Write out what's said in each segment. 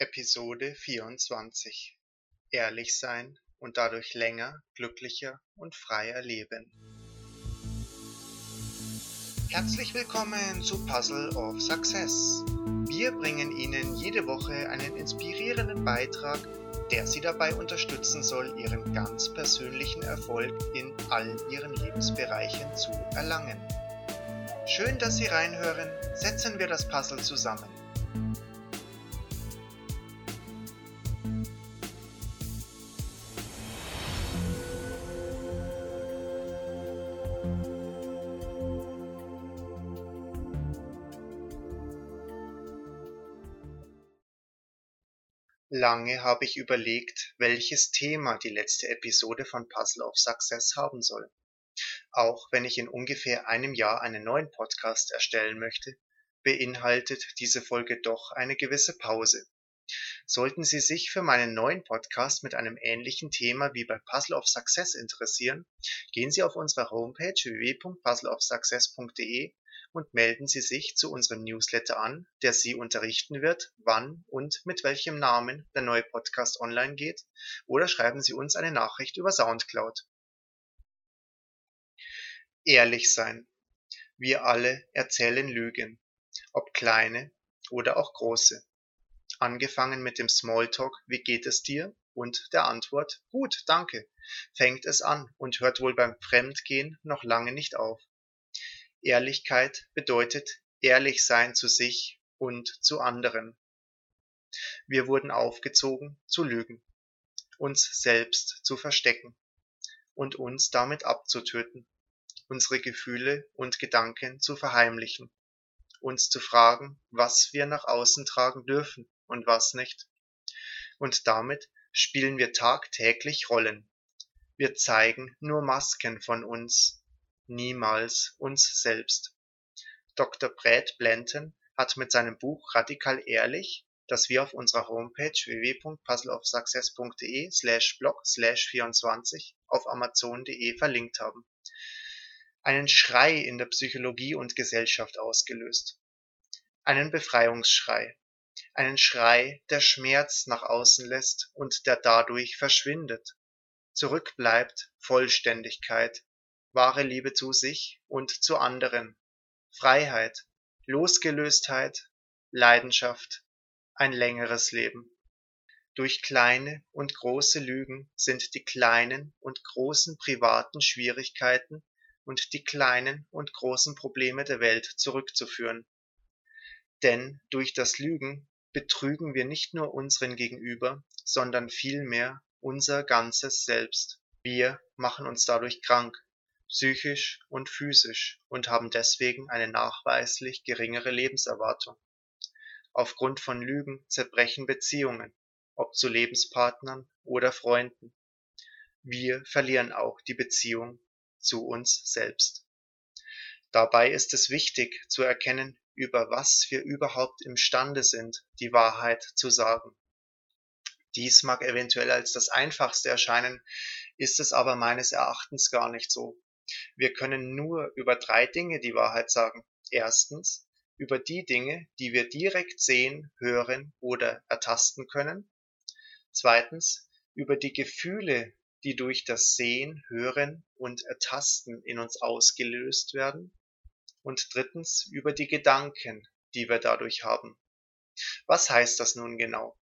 Episode 24 Ehrlich sein und dadurch länger, glücklicher und freier leben. Herzlich willkommen zu Puzzle of Success. Wir bringen Ihnen jede Woche einen inspirierenden Beitrag, der Sie dabei unterstützen soll, Ihren ganz persönlichen Erfolg in all Ihren Lebensbereichen zu erlangen. Schön, dass Sie reinhören. Setzen wir das Puzzle zusammen. Lange habe ich überlegt, welches Thema die letzte Episode von Puzzle of Success haben soll. Auch wenn ich in ungefähr einem Jahr einen neuen Podcast erstellen möchte, beinhaltet diese Folge doch eine gewisse Pause. Sollten Sie sich für meinen neuen Podcast mit einem ähnlichen Thema wie bei Puzzle of Success interessieren, gehen Sie auf unsere Homepage www.puzzleofsuccess.de und melden Sie sich zu unserem Newsletter an, der Sie unterrichten wird, wann und mit welchem Namen der neue Podcast online geht, oder schreiben Sie uns eine Nachricht über SoundCloud. Ehrlich sein. Wir alle erzählen Lügen, ob kleine oder auch große. Angefangen mit dem Smalltalk, wie geht es dir? und der Antwort, gut, danke, fängt es an und hört wohl beim Fremdgehen noch lange nicht auf. Ehrlichkeit bedeutet ehrlich sein zu sich und zu anderen. Wir wurden aufgezogen zu lügen, uns selbst zu verstecken und uns damit abzutöten, unsere Gefühle und Gedanken zu verheimlichen, uns zu fragen, was wir nach außen tragen dürfen und was nicht. Und damit spielen wir tagtäglich Rollen. Wir zeigen nur Masken von uns, niemals uns selbst. Dr. Brad Blanton hat mit seinem Buch Radikal Ehrlich, das wir auf unserer Homepage www.puzzleofsuccess.de slash blog slash 24 auf amazon.de verlinkt haben, einen Schrei in der Psychologie und Gesellschaft ausgelöst. Einen Befreiungsschrei. Einen Schrei, der Schmerz nach außen lässt und der dadurch verschwindet. Zurückbleibt Vollständigkeit, wahre Liebe zu sich und zu anderen, Freiheit, Losgelöstheit, Leidenschaft, ein längeres Leben. Durch kleine und große Lügen sind die kleinen und großen privaten Schwierigkeiten und die kleinen und großen Probleme der Welt zurückzuführen. Denn durch das Lügen betrügen wir nicht nur unseren Gegenüber, sondern vielmehr unser ganzes Selbst. Wir machen uns dadurch krank, psychisch und physisch und haben deswegen eine nachweislich geringere Lebenserwartung. Aufgrund von Lügen zerbrechen Beziehungen, ob zu Lebenspartnern oder Freunden. Wir verlieren auch die Beziehung zu uns selbst. Dabei ist es wichtig zu erkennen, über was wir überhaupt imstande sind, die Wahrheit zu sagen. Dies mag eventuell als das Einfachste erscheinen, ist es aber meines Erachtens gar nicht so. Wir können nur über drei Dinge die Wahrheit sagen. Erstens über die Dinge, die wir direkt sehen, hören oder ertasten können. Zweitens über die Gefühle, die durch das Sehen, Hören und Ertasten in uns ausgelöst werden. Und drittens über die Gedanken, die wir dadurch haben. Was heißt das nun genau?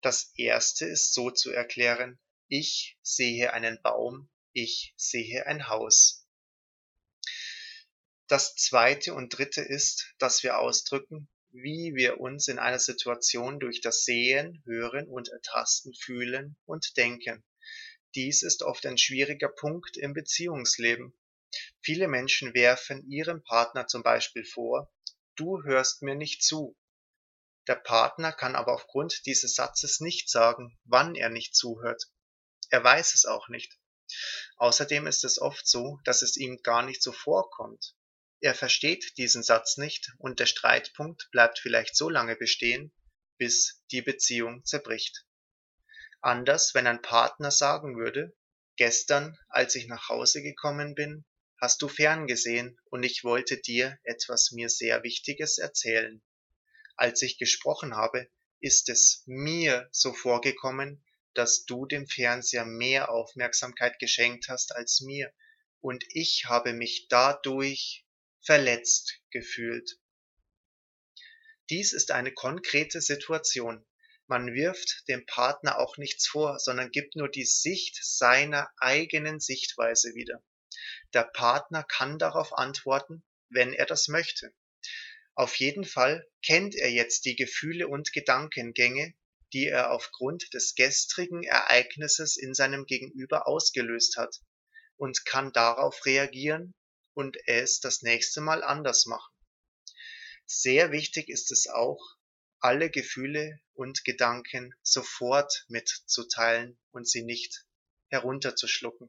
Das erste ist so zu erklären, ich sehe einen Baum ich sehe ein Haus. Das zweite und dritte ist, dass wir ausdrücken, wie wir uns in einer Situation durch das Sehen, Hören und Ertasten fühlen und denken. Dies ist oft ein schwieriger Punkt im Beziehungsleben. Viele Menschen werfen ihrem Partner zum Beispiel vor, du hörst mir nicht zu. Der Partner kann aber aufgrund dieses Satzes nicht sagen, wann er nicht zuhört. Er weiß es auch nicht. Außerdem ist es oft so, dass es ihm gar nicht so vorkommt. Er versteht diesen Satz nicht und der Streitpunkt bleibt vielleicht so lange bestehen, bis die Beziehung zerbricht. Anders, wenn ein Partner sagen würde, gestern, als ich nach Hause gekommen bin, hast du ferngesehen und ich wollte dir etwas mir sehr Wichtiges erzählen. Als ich gesprochen habe, ist es mir so vorgekommen, dass du dem Fernseher mehr Aufmerksamkeit geschenkt hast als mir, und ich habe mich dadurch verletzt gefühlt. Dies ist eine konkrete Situation. Man wirft dem Partner auch nichts vor, sondern gibt nur die Sicht seiner eigenen Sichtweise wieder. Der Partner kann darauf antworten, wenn er das möchte. Auf jeden Fall kennt er jetzt die Gefühle und Gedankengänge, die er aufgrund des gestrigen Ereignisses in seinem Gegenüber ausgelöst hat und kann darauf reagieren und es das nächste Mal anders machen. Sehr wichtig ist es auch, alle Gefühle und Gedanken sofort mitzuteilen und sie nicht herunterzuschlucken.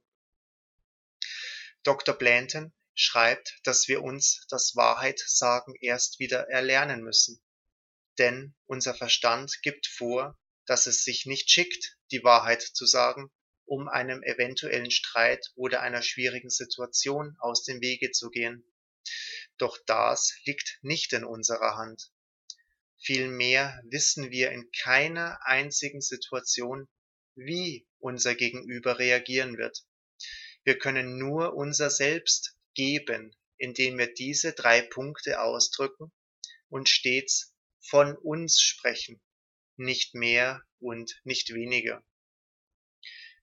Dr. Blanton schreibt, dass wir uns das Wahrheitssagen erst wieder erlernen müssen. Denn unser Verstand gibt vor, dass es sich nicht schickt, die Wahrheit zu sagen, um einem eventuellen Streit oder einer schwierigen Situation aus dem Wege zu gehen. Doch das liegt nicht in unserer Hand. Vielmehr wissen wir in keiner einzigen Situation, wie unser Gegenüber reagieren wird. Wir können nur unser Selbst geben, indem wir diese drei Punkte ausdrücken und stets von uns sprechen, nicht mehr und nicht weniger.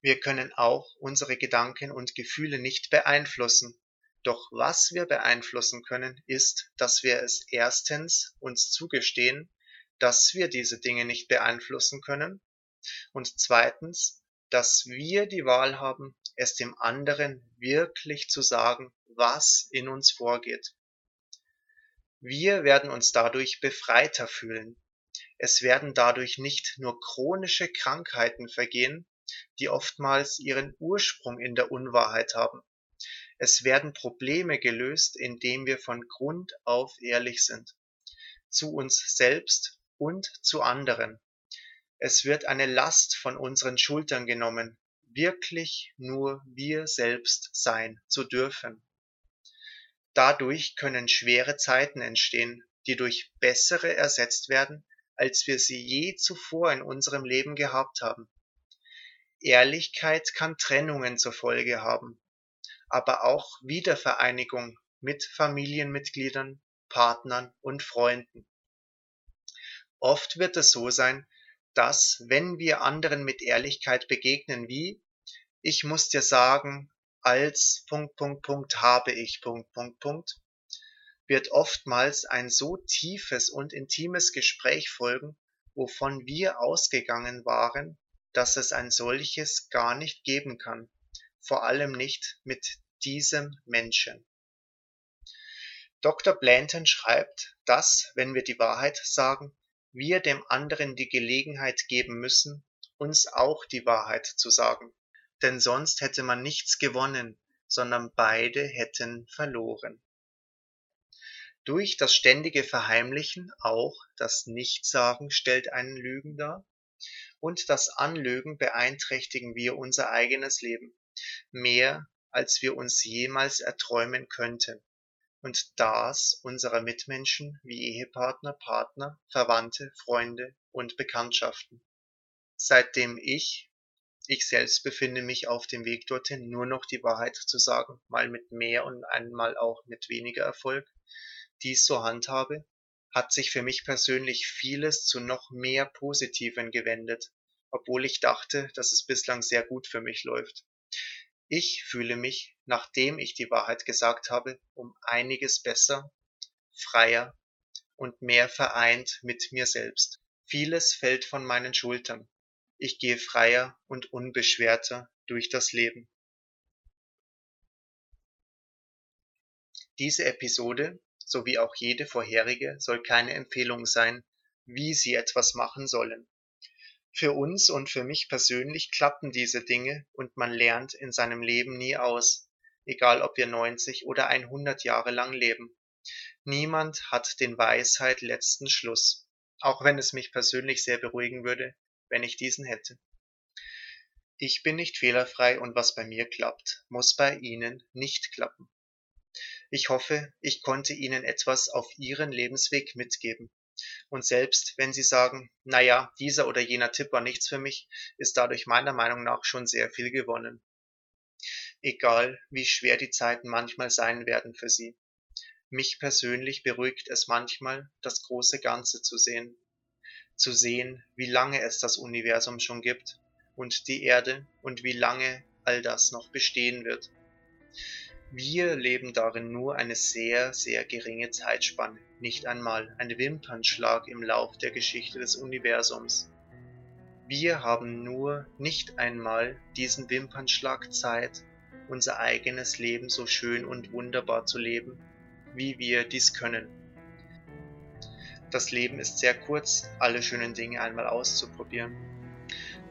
Wir können auch unsere Gedanken und Gefühle nicht beeinflussen, doch was wir beeinflussen können, ist, dass wir es erstens uns zugestehen, dass wir diese Dinge nicht beeinflussen können und zweitens, dass wir die Wahl haben, es dem anderen wirklich zu sagen, was in uns vorgeht. Wir werden uns dadurch befreiter fühlen. Es werden dadurch nicht nur chronische Krankheiten vergehen, die oftmals ihren Ursprung in der Unwahrheit haben, es werden Probleme gelöst, indem wir von Grund auf ehrlich sind. Zu uns selbst und zu anderen. Es wird eine Last von unseren Schultern genommen, wirklich nur wir selbst sein zu dürfen. Dadurch können schwere Zeiten entstehen, die durch bessere ersetzt werden, als wir sie je zuvor in unserem Leben gehabt haben. Ehrlichkeit kann Trennungen zur Folge haben, aber auch Wiedervereinigung mit Familienmitgliedern, Partnern und Freunden. Oft wird es so sein, dass, wenn wir anderen mit Ehrlichkeit begegnen wie ich muss dir sagen, als Punkt, Punkt, Punkt habe ich Punkt, Punkt, Punkt, wird oftmals ein so tiefes und intimes Gespräch folgen, wovon wir ausgegangen waren, dass es ein solches gar nicht geben kann, vor allem nicht mit diesem Menschen. Dr. Blanton schreibt, dass, wenn wir die Wahrheit sagen, wir dem anderen die Gelegenheit geben müssen, uns auch die Wahrheit zu sagen. Denn sonst hätte man nichts gewonnen, sondern beide hätten verloren. Durch das ständige Verheimlichen auch das Nichtsagen stellt einen Lügen dar, und das Anlügen beeinträchtigen wir unser eigenes Leben, mehr als wir uns jemals erträumen könnten, und das unserer Mitmenschen wie Ehepartner, Partner, Verwandte, Freunde und Bekanntschaften. Seitdem ich, ich selbst befinde mich auf dem Weg dorthin, nur noch die Wahrheit zu sagen, mal mit mehr und einmal auch mit weniger Erfolg, dies so handhabe, hat sich für mich persönlich vieles zu noch mehr Positiven gewendet, obwohl ich dachte, dass es bislang sehr gut für mich läuft. Ich fühle mich, nachdem ich die Wahrheit gesagt habe, um einiges besser, freier und mehr vereint mit mir selbst. Vieles fällt von meinen Schultern. Ich gehe freier und unbeschwerter durch das Leben. Diese Episode, sowie auch jede vorherige, soll keine Empfehlung sein, wie Sie etwas machen sollen. Für uns und für mich persönlich klappen diese Dinge und man lernt in seinem Leben nie aus, egal ob wir 90 oder 100 Jahre lang leben. Niemand hat den Weisheit letzten Schluss, auch wenn es mich persönlich sehr beruhigen würde, wenn ich diesen hätte. Ich bin nicht fehlerfrei und was bei mir klappt, muss bei Ihnen nicht klappen. Ich hoffe, ich konnte Ihnen etwas auf Ihren Lebensweg mitgeben. Und selbst wenn Sie sagen, naja, dieser oder jener Tipp war nichts für mich, ist dadurch meiner Meinung nach schon sehr viel gewonnen. Egal, wie schwer die Zeiten manchmal sein werden für Sie. Mich persönlich beruhigt es manchmal, das große Ganze zu sehen. Zu sehen, wie lange es das Universum schon gibt und die Erde und wie lange all das noch bestehen wird. Wir leben darin nur eine sehr, sehr geringe Zeitspanne, nicht einmal ein Wimpernschlag im Lauf der Geschichte des Universums. Wir haben nur nicht einmal diesen Wimpernschlag Zeit, unser eigenes Leben so schön und wunderbar zu leben, wie wir dies können. Das Leben ist sehr kurz, alle schönen Dinge einmal auszuprobieren.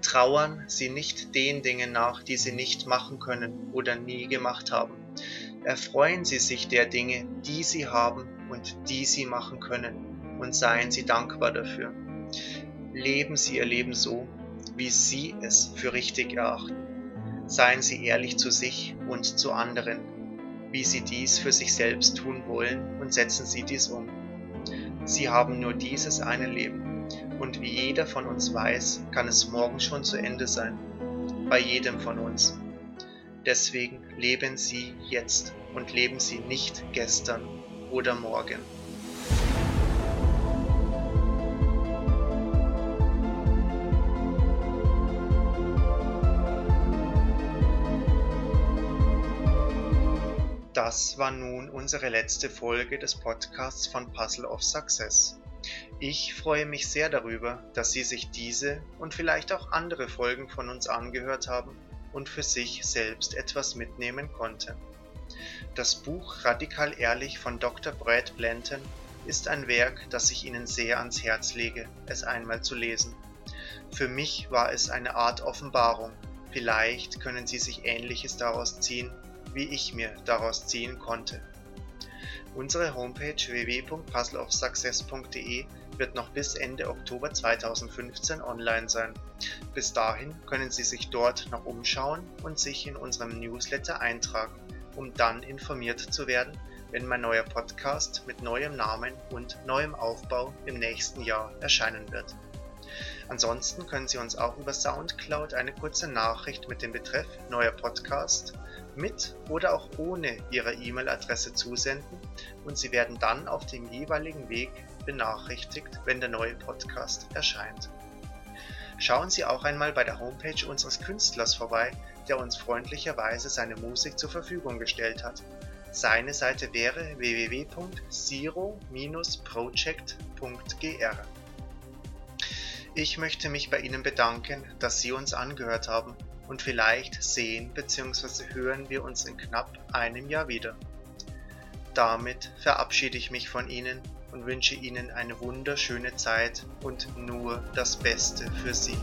Trauern Sie nicht den Dingen nach, die Sie nicht machen können oder nie gemacht haben. Erfreuen Sie sich der Dinge, die Sie haben und die Sie machen können, und seien Sie dankbar dafür. Leben Sie Ihr Leben so, wie Sie es für richtig erachten. Seien Sie ehrlich zu sich und zu anderen, wie Sie dies für sich selbst tun wollen, und setzen Sie dies um. Sie haben nur dieses eine Leben, und wie jeder von uns weiß, kann es morgen schon zu Ende sein. Bei jedem von uns. Deswegen leben Sie jetzt und leben Sie nicht gestern oder morgen. Das war nun unsere letzte Folge des Podcasts von Puzzle of Success. Ich freue mich sehr darüber, dass Sie sich diese und vielleicht auch andere Folgen von uns angehört haben und für sich selbst etwas mitnehmen konnte. Das Buch Radikal Ehrlich von Dr. Brad Blanton ist ein Werk, das ich Ihnen sehr ans Herz lege, es einmal zu lesen. Für mich war es eine Art Offenbarung. Vielleicht können Sie sich Ähnliches daraus ziehen, wie ich mir daraus ziehen konnte. Unsere Homepage www.puzzleofsuccess.de wird noch bis Ende Oktober 2015 online sein. Bis dahin können Sie sich dort noch umschauen und sich in unserem Newsletter eintragen, um dann informiert zu werden, wenn mein neuer Podcast mit neuem Namen und neuem Aufbau im nächsten Jahr erscheinen wird. Ansonsten können Sie uns auch über SoundCloud eine kurze Nachricht mit dem Betreff Neuer Podcast mit oder auch ohne Ihre E-Mail-Adresse zusenden und Sie werden dann auf dem jeweiligen Weg benachrichtigt, wenn der neue Podcast erscheint. Schauen Sie auch einmal bei der Homepage unseres Künstlers vorbei, der uns freundlicherweise seine Musik zur Verfügung gestellt hat. Seine Seite wäre www.zero-project.gr. Ich möchte mich bei Ihnen bedanken, dass Sie uns angehört haben und vielleicht sehen bzw. hören wir uns in knapp einem Jahr wieder. Damit verabschiede ich mich von Ihnen und wünsche Ihnen eine wunderschöne Zeit und nur das Beste für Sie.